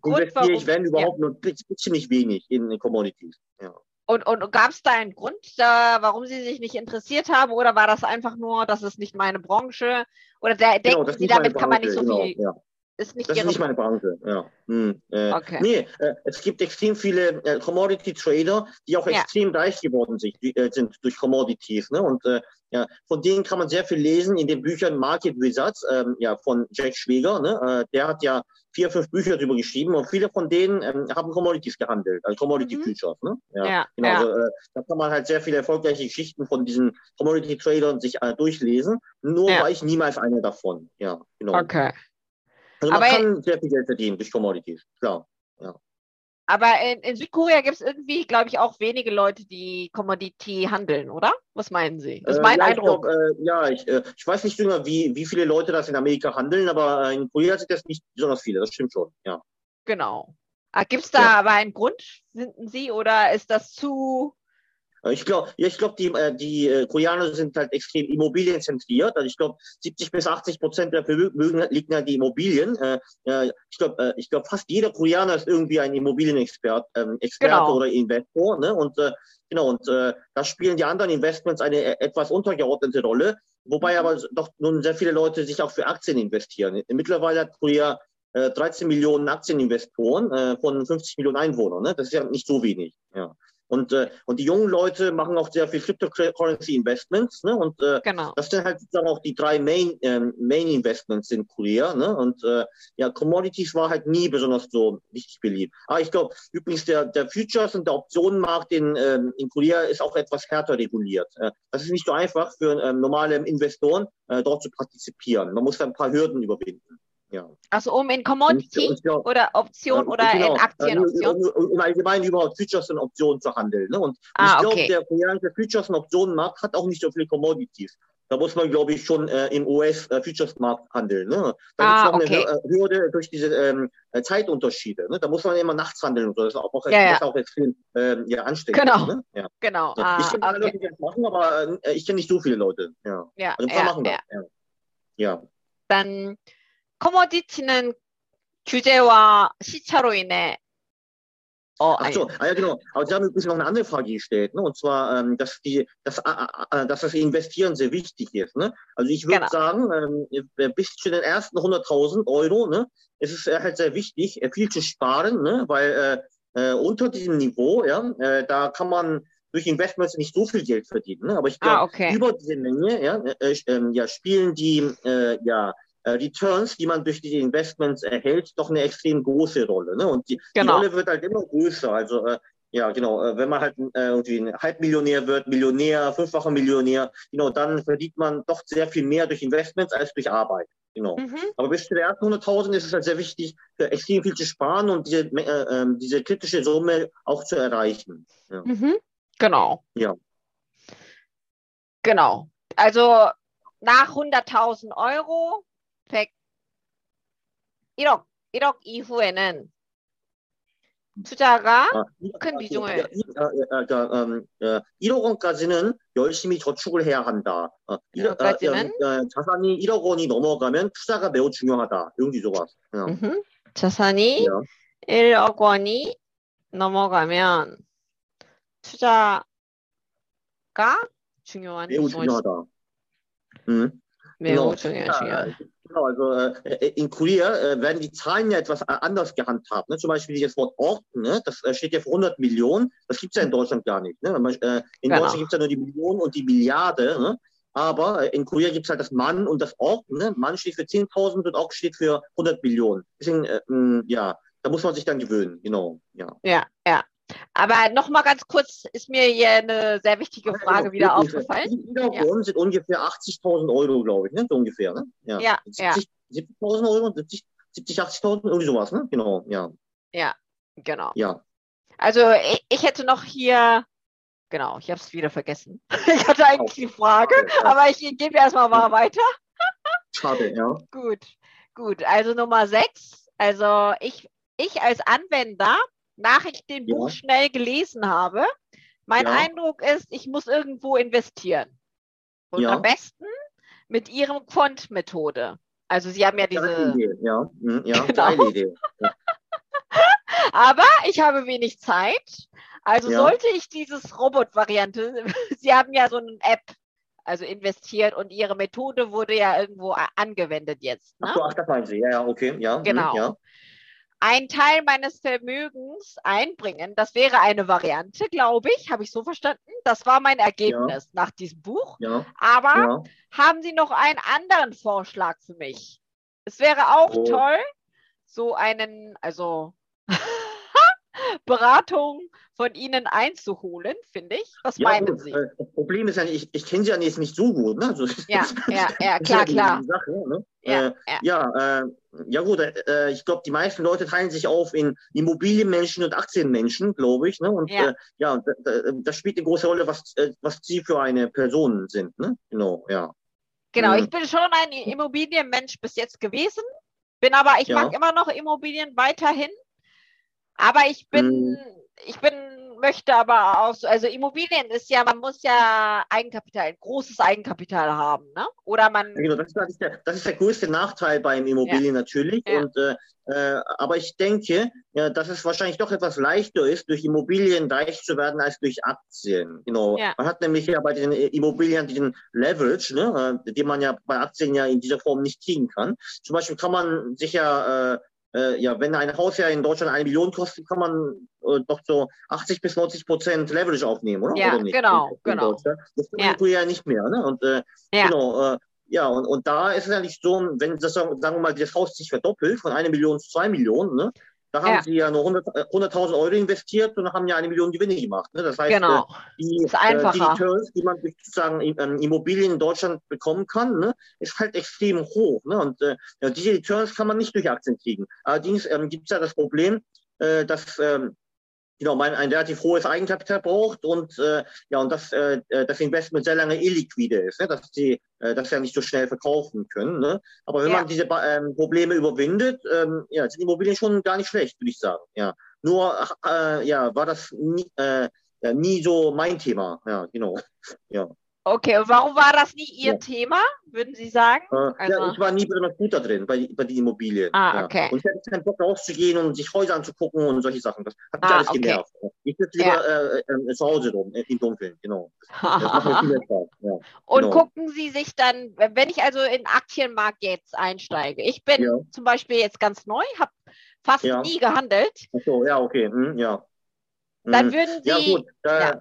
Grund, investiere ich, wenn überhaupt, nur ziemlich wenig in Commodities. Ja. Und, und gab es da einen Grund, da, warum Sie sich nicht interessiert haben? Oder war das einfach nur, das ist nicht meine Branche? Oder der, genau, denken Sie, damit kann man nicht so genau, viel. Ja. Ist nicht das ist nicht meine Branche, ja. Hm, äh, okay. Nee, äh, es gibt extrem viele äh, Commodity Trader, die auch ja. extrem reich geworden sind, die, äh, sind durch Commodities. Ne? Und äh, ja, von denen kann man sehr viel lesen in den Büchern Market Wizards ähm, ja, von Jack Schwieger. Ne? Äh, der hat ja vier, fünf Bücher darüber geschrieben und viele von denen ähm, haben Commodities gehandelt, also Commodity mhm. Futures. Ne? Ja, ja, genau. Ja. Also, da kann man halt sehr viele erfolgreiche Geschichten von diesen Commodity Tradern sich durchlesen. Nur war ich niemals einer davon. Ja, genau. Okay. Also man Aber kann sehr viel Geld verdienen durch Commodities, klar. Ja. Aber in, in Südkorea gibt es irgendwie, glaube ich, auch wenige Leute, die Commodity handeln, oder? Was meinen Sie? Das ist mein äh, Eindruck. Glaub, äh, ja, ich, äh, ich weiß nicht genau, wie, wie viele Leute das in Amerika handeln, aber in Korea sind das nicht besonders viele, das stimmt schon, ja. Genau. Ah, gibt es da ja. aber einen Grund, finden Sie, oder ist das zu äh, ich glaube, ja, ich glaube, die, äh, die äh, Koreaner sind halt extrem immobilienzentriert. Also ich glaube, 70 bis 80 Prozent der Vermögen liegen halt die Immobilien. Ich glaube, ich glaube, fast jeder Koreaner ist irgendwie ein Immobilienexpert, ähm, Experte genau. oder Investor. Ne? Und genau, und da spielen die anderen Investments eine etwas untergeordnete Rolle. Wobei mhm. aber doch nun sehr viele Leute sich auch für Aktien investieren. Mittlerweile hat Korea 13 Millionen Aktieninvestoren von 50 Millionen Einwohnern. Ne? Das ist ja nicht so wenig. Ja. Und, äh, und die jungen Leute machen auch sehr viel Cryptocurrency Investments. Ne? Und äh, genau. das sind halt sozusagen auch die drei Main, ähm, Main Investments in Korea. Ne? Und äh, ja, Commodities war halt nie besonders so richtig beliebt. Aber ich glaube, übrigens der, der Futures und der Optionenmarkt in, ähm, in Korea ist auch etwas härter reguliert. Äh, das ist nicht so einfach für ähm, normale Investoren, äh, dort zu partizipieren. Man muss da ein paar Hürden überwinden. Ja. Also um in Commodity und, und, oder Option äh, oder genau, in Aktienoptionen? Äh, Im Allgemeinen über Futures und Optionen zu handeln. Ne? Und ah, ich glaube, okay. der koreanische Futures- und Optionenmarkt hat auch nicht so viele Commodities. Da muss man, glaube ich, schon äh, im US-Futures-Markt äh, handeln. Ne? Da ah, gibt es noch okay. eine Hürde durch diese ähm, Zeitunterschiede. Ne? Da muss man immer nachts handeln. Und so. Das ist auch, ja, ja. auch extrem ähm, ja, anstrengend. Genau. Ne? Ja. genau. Ah, ich kenne okay. Leute, die das machen, aber äh, ich kenne nicht so viele Leute. Ja. Ja, also ein paar machen das. Ja. ja. Dann 커머디티는 규제와 시차로 인해 Oh, Ach so, ah, ja genau. Aber Sie haben übrigens noch eine andere Frage gestellt, ne? und zwar, ähm, dass, die, dass, äh, dass das Investieren sehr wichtig ist. Ne? Also ich würde genau. sagen, ähm, bis zu den ersten 100.000 Euro ne, ist es halt sehr wichtig, viel zu sparen, ne? weil äh, unter diesem Niveau, ja, äh, da kann man durch Investments nicht so viel Geld verdienen. Ne? Aber ich glaube, ah, okay. über diese Menge ja, äh, äh, ja, spielen die äh, ja, äh, Returns, die man durch die Investments erhält, doch eine extrem große Rolle. Ne? Und die, genau. die Rolle wird halt immer größer. Also äh, ja, genau, äh, wenn man halt äh, irgendwie ein Halbmillionär wird, Millionär, fünffacher Millionär, genau, dann verdient man doch sehr viel mehr durch Investments als durch Arbeit. Genau. Mhm. Aber bis zu der ersten 100.000 ist es halt sehr wichtig, extrem viel zu sparen und diese, äh, ähm, diese kritische Summe auch zu erreichen. Ja. Mhm. Genau. Ja. Genau. also nach 100.000 Euro, 101억, 1억 이후에는 투자가 아, 큰 비중을. 아, 그러니까 음, 1억 원까지는 열심히 저축을 해야 한다. 어, 1억, 까지는 어, 자산이 1억 원이 넘어가면 투자가 매우 중요하다. 이런 기조가. 어. 자산이 네. 1억 원이 넘어가면 투자가 중요한 매우 중요하다. 음. 매우 중요한 중요한. Genau, also äh, in Korea äh, werden die Zahlen ja etwas anders gehandhabt. Ne? Zum Beispiel das Wort Ort, ne? das steht ja für 100 Millionen. Das gibt es ja in Deutschland gar nicht. Ne? Äh, in genau. Deutschland gibt es ja nur die Million und die Milliarde. Ne? Aber in Korea gibt es halt das Mann und das Ort. Ne? Mann steht für 10.000 und Ort steht für 100 Millionen. Deswegen, äh, ja, da muss man sich dann gewöhnen. Genau. Ja, ja. ja. Aber nochmal ganz kurz ist mir hier eine sehr wichtige Frage wieder ja, aufgefallen. Ja. sind ungefähr 80.000 Euro, glaube ich, ne? so ungefähr. Ne? Ja, ja. 70.000 70 Euro, 70, 70 80.000, irgendwie sowas, ne? Genau, ja. Ja, genau. Ja. Also ich, ich hätte noch hier, genau, ich habe es wieder vergessen. ich hatte eigentlich die Frage, ja. aber ich gebe erstmal mal weiter. Schade, ja. Gut, gut. Also Nummer 6. Also ich, ich als Anwender nach ich den ja. Buch schnell gelesen habe, mein ja. Eindruck ist, ich muss irgendwo investieren. Und ja. am besten mit Ihrem Quant-Methode. Also Sie haben ja diese. Ja, hm, ja genau. Idee. Ja. Aber ich habe wenig Zeit. Also sollte ich dieses Robot-Variante, Sie haben ja so eine App, also investiert und Ihre Methode wurde ja irgendwo angewendet jetzt. Ne? Ach, so, ach, das meinen Sie, ja, ja, okay, ja. Hm, genau. Ja einen Teil meines Vermögens einbringen. Das wäre eine Variante, glaube ich, habe ich so verstanden. Das war mein Ergebnis ja. nach diesem Buch. Ja. Aber ja. haben Sie noch einen anderen Vorschlag für mich? Es wäre auch oh. toll, so einen, also Beratung von Ihnen einzuholen, finde ich. Was ja, meinen. Sie? Äh, das Problem ist ja, ich, ich kenne Sie ja jetzt nicht so gut. Ne? Also, ja, ja, ja, klar, klar. Sache, ne? ja, äh, ja. äh, ja gut, äh, ich glaube, die meisten Leute teilen sich auf in Immobilienmenschen und Aktienmenschen, glaube ich. Ne? Und ja, äh, ja das spielt eine große Rolle, was, äh, was Sie für eine Person sind. Ne? Genau, ja. Genau, ich bin schon ein Immobilienmensch bis jetzt gewesen, bin aber, ich mag immer noch Immobilien weiterhin. Aber ich bin, mhm. ich bin möchte aber auch, so, also Immobilien ist ja, man muss ja Eigenkapital, großes Eigenkapital haben, ne? Oder man. Genau, das, ist der, das ist der größte Nachteil beim Immobilien ja. natürlich. Ja. Und, äh, äh, aber ich denke, ja, dass es wahrscheinlich doch etwas leichter ist, durch Immobilien reich zu werden als durch Aktien. Genau. Ja. Man hat nämlich ja bei den Immobilien diesen Leverage, ne, äh, den man ja bei Aktien ja in dieser Form nicht kriegen kann. Zum Beispiel kann man sich ja äh, äh, ja, wenn ein Haus ja in Deutschland eine Million kostet, kann man äh, doch so 80 bis 90 Prozent Leverage aufnehmen, oder? Ja, oder genau, in, in genau. Das kann ja. ja nicht mehr, ne? Und äh, ja. genau, äh, ja, und, und da ist es ja nicht so, wenn das, sagen wir mal, das Haus sich verdoppelt von einer Million zu zwei Millionen, ne? Da haben ja. sie ja nur 100.000 100 Euro investiert und haben ja eine Million Gewinne gemacht. Ne? Das heißt, genau. Äh, die, ist äh, die Returns, die man durch sozusagen ähm, Immobilien in Deutschland bekommen kann, ne, ist halt extrem hoch. Ne? Und äh, diese Returns kann man nicht durch Aktien kriegen. Allerdings ähm, gibt es ja das Problem, äh, dass ähm, genau, man ein relativ hohes Eigenkapital braucht und äh, ja und das, äh, das Investment sehr lange illiquide ist, ne? dass sie äh, das ja nicht so schnell verkaufen können. Ne? Aber wenn ja. man diese ähm, Probleme überwindet, ähm, ja, sind Immobilien schon gar nicht schlecht, würde ich sagen. Ja, nur äh, ja war das nie, äh, ja, nie so mein Thema. Ja, genau. Ja. Okay, und warum war das nie Ihr ja. Thema, würden Sie sagen? Äh, also... Ja, ich war nie besonders gut da drin, bei, bei den Immobilien. Ah, okay. Und ich hatte keinen Bock rauszugehen und sich Häuser anzugucken und solche Sachen. Das hat mich ah, alles okay. genervt. Ich sitze lieber äh, äh, zu Hause rum, äh, im Dunkeln, genau. Spaß. Ja, und genau. gucken Sie sich dann, wenn ich also in den Aktienmarkt jetzt einsteige, ich bin zum Beispiel jetzt ganz neu, habe fast nie gehandelt. Ach so, ja, okay, hm, ja. Dann hm. würden Sie... Ja, gut. Äh,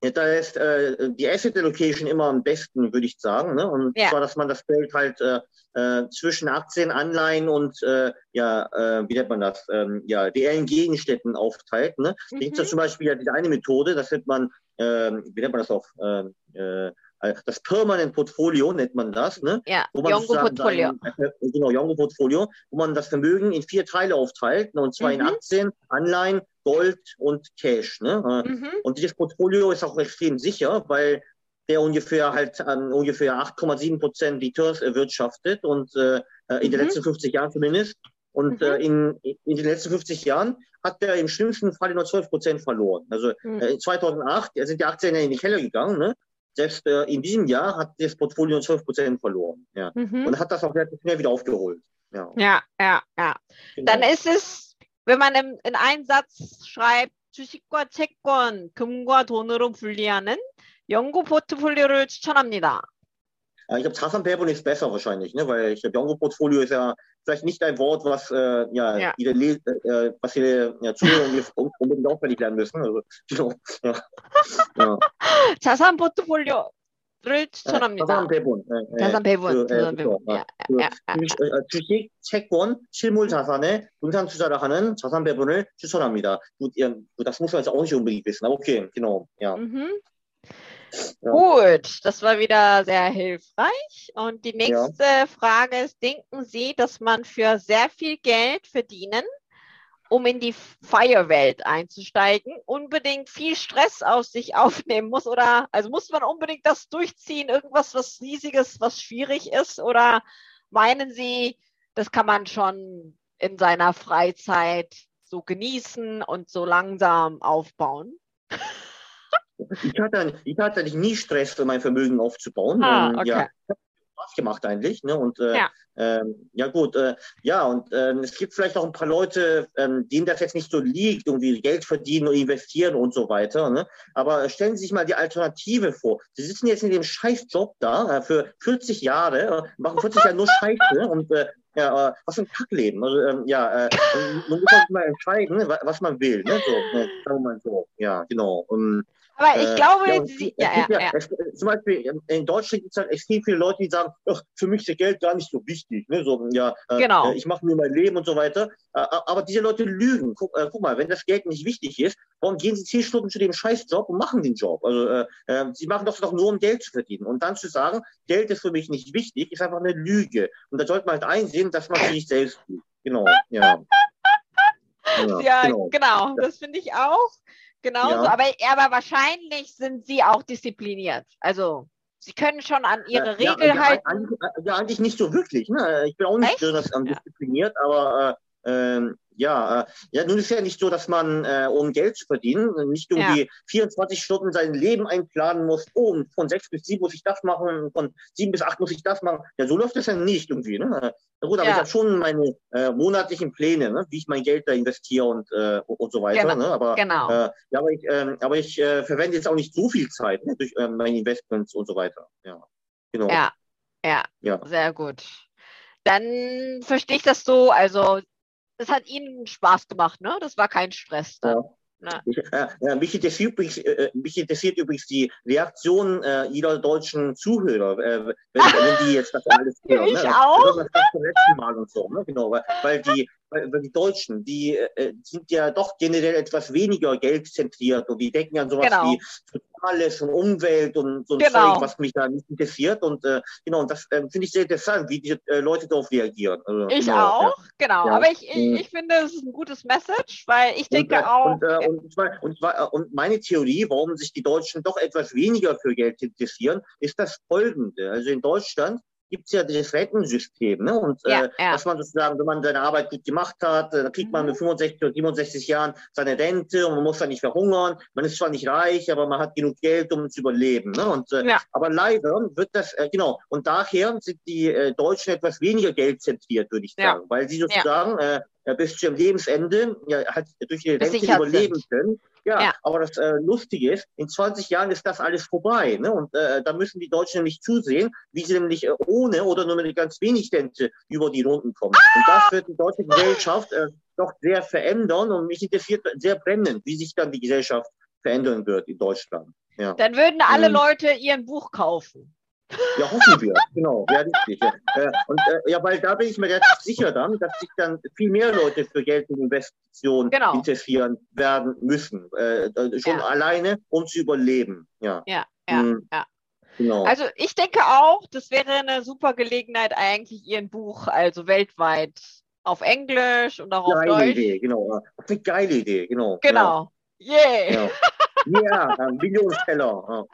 da ist äh, die Asset Allocation immer am besten, würde ich sagen. Ne? Und ja. zwar, dass man das Geld halt äh, äh, zwischen Aktien, Anleihen und äh, ja, äh, wie nennt man das, ähm, ja, reellen Gegenständen aufteilt. Ne? Mhm. Da gibt es zum Beispiel ja diese eine Methode, das nennt man, äh, wie nennt man das auf ähm, äh, das Permanent Portfolio nennt man das, ne? Ja, wo man Yongo Portfolio. Sein, genau, Yongo Portfolio, wo man das Vermögen in vier Teile aufteilt, ne? und zwar mhm. in Aktien, Anleihen, Gold und Cash. Ne? Mhm. Und dieses Portfolio ist auch extrem sicher, weil der ungefähr halt an ungefähr 8,7 Prozent Returns erwirtschaftet und äh, äh, in mhm. den letzten 50 Jahren zumindest. Und mhm. äh, in, in den letzten 50 Jahren hat er im schlimmsten Fall nur 12 Prozent verloren. Also mhm. äh, 2008 sind die Aktien ja in die Keller gegangen. Ne? Selbst äh, in diesem Jahr hat das Portfolio 12 Prozent verloren. Ja. Mhm. Und hat das auch relativ schnell wieder aufgeholt. Ja, ja, ja. ja. Genau. Dann ist es, wenn man in, in einen Satz schreibt, 주식과 채권, 금과 돈으로 분리하는 연구 포트폴리오를 추천합니다. Ich glaube, Zahnbehabung ist besser wahrscheinlich, ne? weil ich glaube, Jongo-Portfolio ist ja vielleicht nicht ein Wort, was äh, ja, ja. Jede, äh, was jede ja, Zuhörer unbedingt auswendig lernen müssen. Also, ja. ja. 자산 포트폴리오 를 추천합니다. 자산 배분. 네, 자산 배분. 그, 자산 배분. 그, 야, 그, 야, 야. 주식, 채권, 실물 자산에 분산 투자를 하는 자산 배분을 추천합니다. Das muss man jetzt auch nicht unbedingt wissen, aber okay, genau. Ja. Mhm. Ja. Gut, das war wieder sehr hilfreich. Und die nächste ja. Frage ist, denken Sie, dass man für sehr viel Geld verdienen, um in die Feierwelt einzusteigen, unbedingt viel Stress aus sich aufnehmen muss? Oder also muss man unbedingt das durchziehen, irgendwas, was riesiges, was schwierig ist? Oder meinen Sie, das kann man schon in seiner Freizeit so genießen und so langsam aufbauen? Ich hatte, ich hatte eigentlich nie Stress, mein Vermögen aufzubauen. Ah, okay. Ja, Spaß gemacht eigentlich. Ne? Und äh, ja. Ähm, ja gut, äh, ja und äh, es gibt vielleicht auch ein paar Leute, ähm, denen das jetzt nicht so liegt, irgendwie Geld verdienen und investieren und so weiter. Ne? Aber stellen Sie sich mal die Alternative vor. Sie sitzen jetzt in dem Scheißjob da äh, für 40 Jahre, äh, machen 40 Jahre nur Scheiße und äh, ja, äh, was für ein Kackleben. Also, ähm, ja, äh, man muss auch mal entscheiden, was man will. Ne? So, ne? sagen wir mal so. Ja, genau. Und, aber ich äh, glaube, ja, Sie, ja, ja, ja. Es, zum Beispiel in Deutschland gibt es halt extrem viele Leute, die sagen, ach, für mich ist das Geld gar nicht so wichtig. Ne? So, ja, äh, genau. Äh, ich mache nur mein Leben und so weiter. Äh, aber diese Leute lügen. Guck, äh, guck, mal, wenn das Geld nicht wichtig ist, warum gehen sie zehn Stunden zu dem Scheißjob und machen den Job? Also äh, äh, sie machen das doch nur, um Geld zu verdienen. Und dann zu sagen, Geld ist für mich nicht wichtig, ist einfach eine Lüge. Und da sollte man halt einsehen, dass man sich selbst lügt. Genau, ja. Ja, ja genau. genau. Das finde ich auch. Genauso, ja. aber, aber wahrscheinlich sind sie auch diszipliniert. Also sie können schon an ihre ja, Regel ja, halten. Eigentlich, ja, eigentlich nicht so wirklich. Ne? Ich bin auch nicht Echt? so diszipliniert, aber äh, ähm, ja, äh, ja, nun ist ja nicht so, dass man, äh, um Geld zu verdienen, nicht irgendwie ja. 24 Stunden sein Leben einplanen muss. Oh, von sechs bis sieben muss ich das machen, von sieben bis acht muss ich das machen. Ja, so läuft es ja nicht irgendwie. Ne? Na gut, aber ja. ich habe schon meine äh, monatlichen Pläne, ne? wie ich mein Geld da investiere und, äh, und so weiter. Genau. Ne? Aber, genau. Äh, ja, aber ich, äh, aber ich äh, verwende jetzt auch nicht so viel Zeit ne? durch äh, meine Investments und so weiter. Ja, genau. Ja, ja, ja. sehr gut. Dann verstehe ich das so, also das hat Ihnen Spaß gemacht, ne? Das war kein Stress. Dann. Ja. Ich, äh, mich, interessiert übrigens, äh, mich interessiert übrigens die Reaktion äh, jeder deutschen Zuhörer, äh, wenn, wenn, die jetzt das alles hören. Ich ne? auch. Das, das zum letzten Mal und so, ne? genau, weil, weil die, weil, weil die Deutschen, die äh, sind ja doch generell etwas weniger geldzentriert und die denken an sowas genau. wie Soziales und Umwelt und so ein genau. Zeug, was mich da nicht interessiert. Und äh, genau, und das äh, finde ich sehr interessant, wie die äh, Leute darauf reagieren. Also, ich genau, auch, ja. genau. Ja. Aber ich, ich, ich, finde, es ist ein gutes Message, weil ich denke und, äh, auch. Und, äh, und, und, zwar, und meine Theorie, warum sich die Deutschen doch etwas weniger für Geld interessieren, ist das folgende. Also in Deutschland gibt es ja dieses Rentensystem. Ne? Und ja, äh, ja. dass man sozusagen, wenn man seine Arbeit gut gemacht hat, äh, dann kriegt man mit 65 oder 67 Jahren seine Rente und man muss dann nicht verhungern. Man ist zwar nicht reich, aber man hat genug Geld, um zu überleben. Ne? Und, äh, ja. Aber leider wird das, äh, genau, und daher sind die äh, Deutschen etwas weniger geldzentriert, würde ich sagen, weil sie sozusagen äh, bis zum Lebensende ja, halt durch die Rente überleben können. Ja, ja, aber das äh, Lustige ist, in 20 Jahren ist das alles vorbei. Ne? Und äh, da müssen die Deutschen nämlich zusehen, wie sie nämlich äh, ohne oder nur mit ganz wenig Rente über die Runden kommen. Ah! Und das wird die deutsche Gesellschaft äh, doch sehr verändern. Und mich interessiert sehr brennend, wie sich dann die Gesellschaft verändern wird in Deutschland. Ja. Dann würden alle mhm. Leute ihren Buch kaufen. Ja, hoffen wir, genau, ja, richtig. Ja. Und äh, ja, weil da bin ich mir relativ sicher dann, dass sich dann viel mehr Leute für Geld und Investitionen genau. interessieren werden müssen. Äh, schon ja. alleine, um zu überleben. Ja, ja, ja. Mhm. ja. Genau. Also ich denke auch, das wäre eine super Gelegenheit, eigentlich Ihren Buch also weltweit auf Englisch und auch geile auf Deutsch. Idee, genau. Eine geile Idee, genau. Genau. Yeah. Ja. Ein Millionensteller.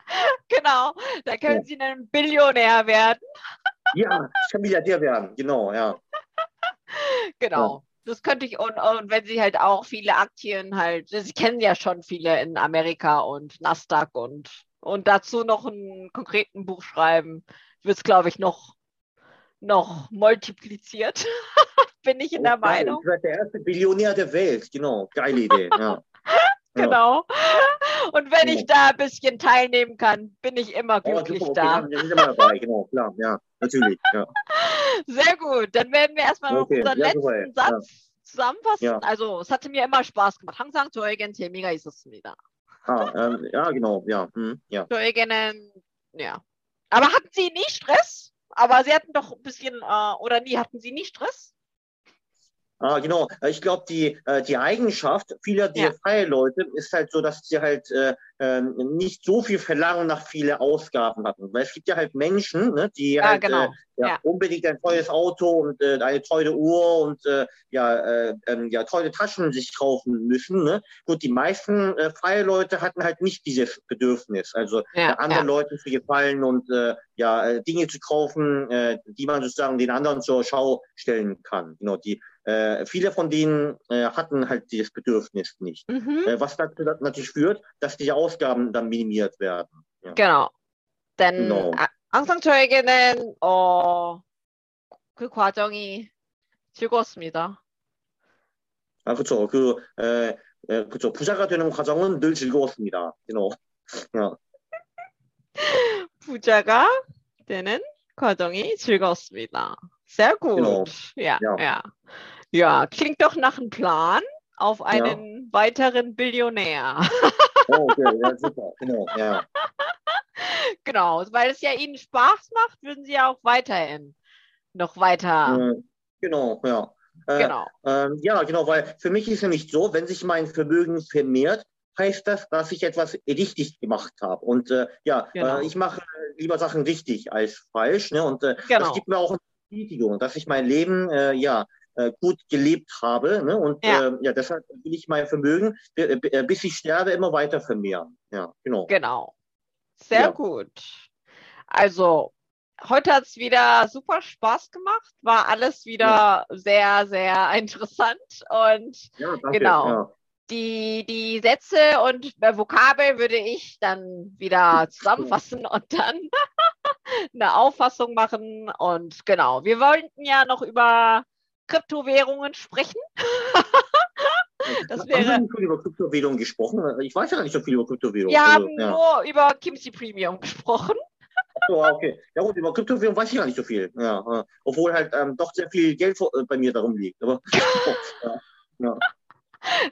Genau, da können ja. Sie ein Billionär werden. Ja, ich kann Milliardär werden, genau, ja. Genau. Ja. Das könnte ich, und, und wenn Sie halt auch viele Aktien halt, Sie kennen ja schon viele in Amerika und Nasdaq und, und dazu noch einen konkreten Buch schreiben, wird es, glaube ich, noch, noch multipliziert. Bin ich in der Meinung. Ich werde der erste Billionär der Welt, genau. Geile Idee, ja. genau. Und wenn ich da ein bisschen teilnehmen kann, bin ich immer glücklich oh, da. Wir sind immer dabei, genau, klar, ja, natürlich. Ja. Sehr gut, dann werden wir erstmal okay. unseren ja, letzten Satz ja. zusammenfassen. Ja. Also, es hatte mir immer Spaß gemacht. 항상 저에겐 재미가 있었습니다. Ah, ähm, ja, genau, ja. Hm, ja. 저에게는, ja. Aber hatten Sie nie Stress? Aber Sie hatten doch ein bisschen, äh, oder nie, hatten Sie nie Stress? Ah, genau. Ich glaube, die, äh, die Eigenschaft vieler der ja. freie Leute ist halt so, dass sie halt äh, ähm, nicht so viel Verlangen nach viele Ausgaben hatten. Weil es gibt ja halt Menschen, ne, die ja, halt genau. äh, ja, ja. unbedingt ein teures Auto und äh, eine teure Uhr und äh, ja, äh, äh, ja, teure Taschen sich kaufen müssen. Ne? Gut, die meisten äh, freie Leute hatten halt nicht dieses Bedürfnis, also anderen Leuten zu gefallen und äh, ja, äh, Dinge zu kaufen, äh, die man sozusagen den anderen zur Schau stellen kann. Genau, die äh, viele von denen äh, hatten halt dieses Bedürfnis nicht. Mhm. Äh, was dazu natürlich führt, dass die Ausgaben dann minimiert werden. Ja. Genau. Denn genau. 항상 저에게는 어, 그 과정이 즐거웠습니다. 아, 그렇죠. 그, 에, 에, 그렇죠. 부자가 되는 과정은 늘 즐거웠습니다. You know. 부자가 되는 과정이 즐거웠습니다. Sehr gut. Genau. Ja, ja, ja. Ja, klingt doch nach einem Plan auf einen ja. weiteren Billionär. Oh, okay, ja, super. Genau, ja. Genau, weil es ja Ihnen Spaß macht, würden Sie ja auch weiterhin noch weiter. Genau, ja. Äh, genau. Äh, ja, genau, weil für mich ist nicht so, wenn sich mein Vermögen vermehrt, heißt das, dass ich etwas richtig gemacht habe. Und äh, ja, genau. äh, ich mache lieber Sachen richtig als falsch. Ne? Und äh, genau. das gibt mir auch eine Bestätigung, dass ich mein Leben äh, ja äh, gut gelebt habe. Ne? Und ja. Äh, ja, deshalb will ich mein Vermögen, äh, äh, bis ich sterbe, immer weiter vermehren. Ja, genau. Genau. Sehr ja. gut. Also, heute hat es wieder super Spaß gemacht. War alles wieder ja. sehr, sehr interessant. Und ja, danke, genau. Die, die Sätze und Vokabel würde ich dann wieder zusammenfassen und dann eine Auffassung machen. Und genau, wir wollten ja noch über Kryptowährungen sprechen. das wäre. Haben wir über Kryptowährungen gesprochen? Ich weiß ja nicht so viel über Kryptowährungen. Wir also, haben ja. nur über Kimchi Premium gesprochen. So, okay. Ja gut, über Kryptowährungen weiß ich ja nicht so viel. Ja, äh, obwohl halt ähm, doch sehr viel Geld vor, äh, bei mir darum liegt. Aber, ja.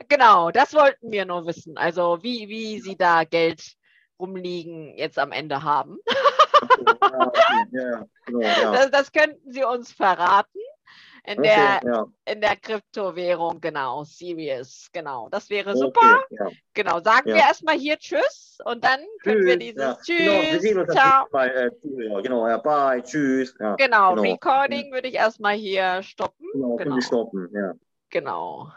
Genau, das wollten wir nur wissen. Also wie, wie Sie da Geld rumliegen jetzt am Ende haben. okay. ja, genau, das, das könnten Sie uns verraten. In okay, der, ja. in der Kryptowährung, genau, Serious, genau. Das wäre super. Okay, ja. Genau, sagen ja. wir erstmal hier Tschüss und dann können wir dieses Tschüss. Genau, wir sehen uns ciao. Bei, äh, genau, ja, bye, Tschüss. Genau, genau, Recording würde ich erstmal hier stoppen. Genau, genau. stoppen, ja. Genau.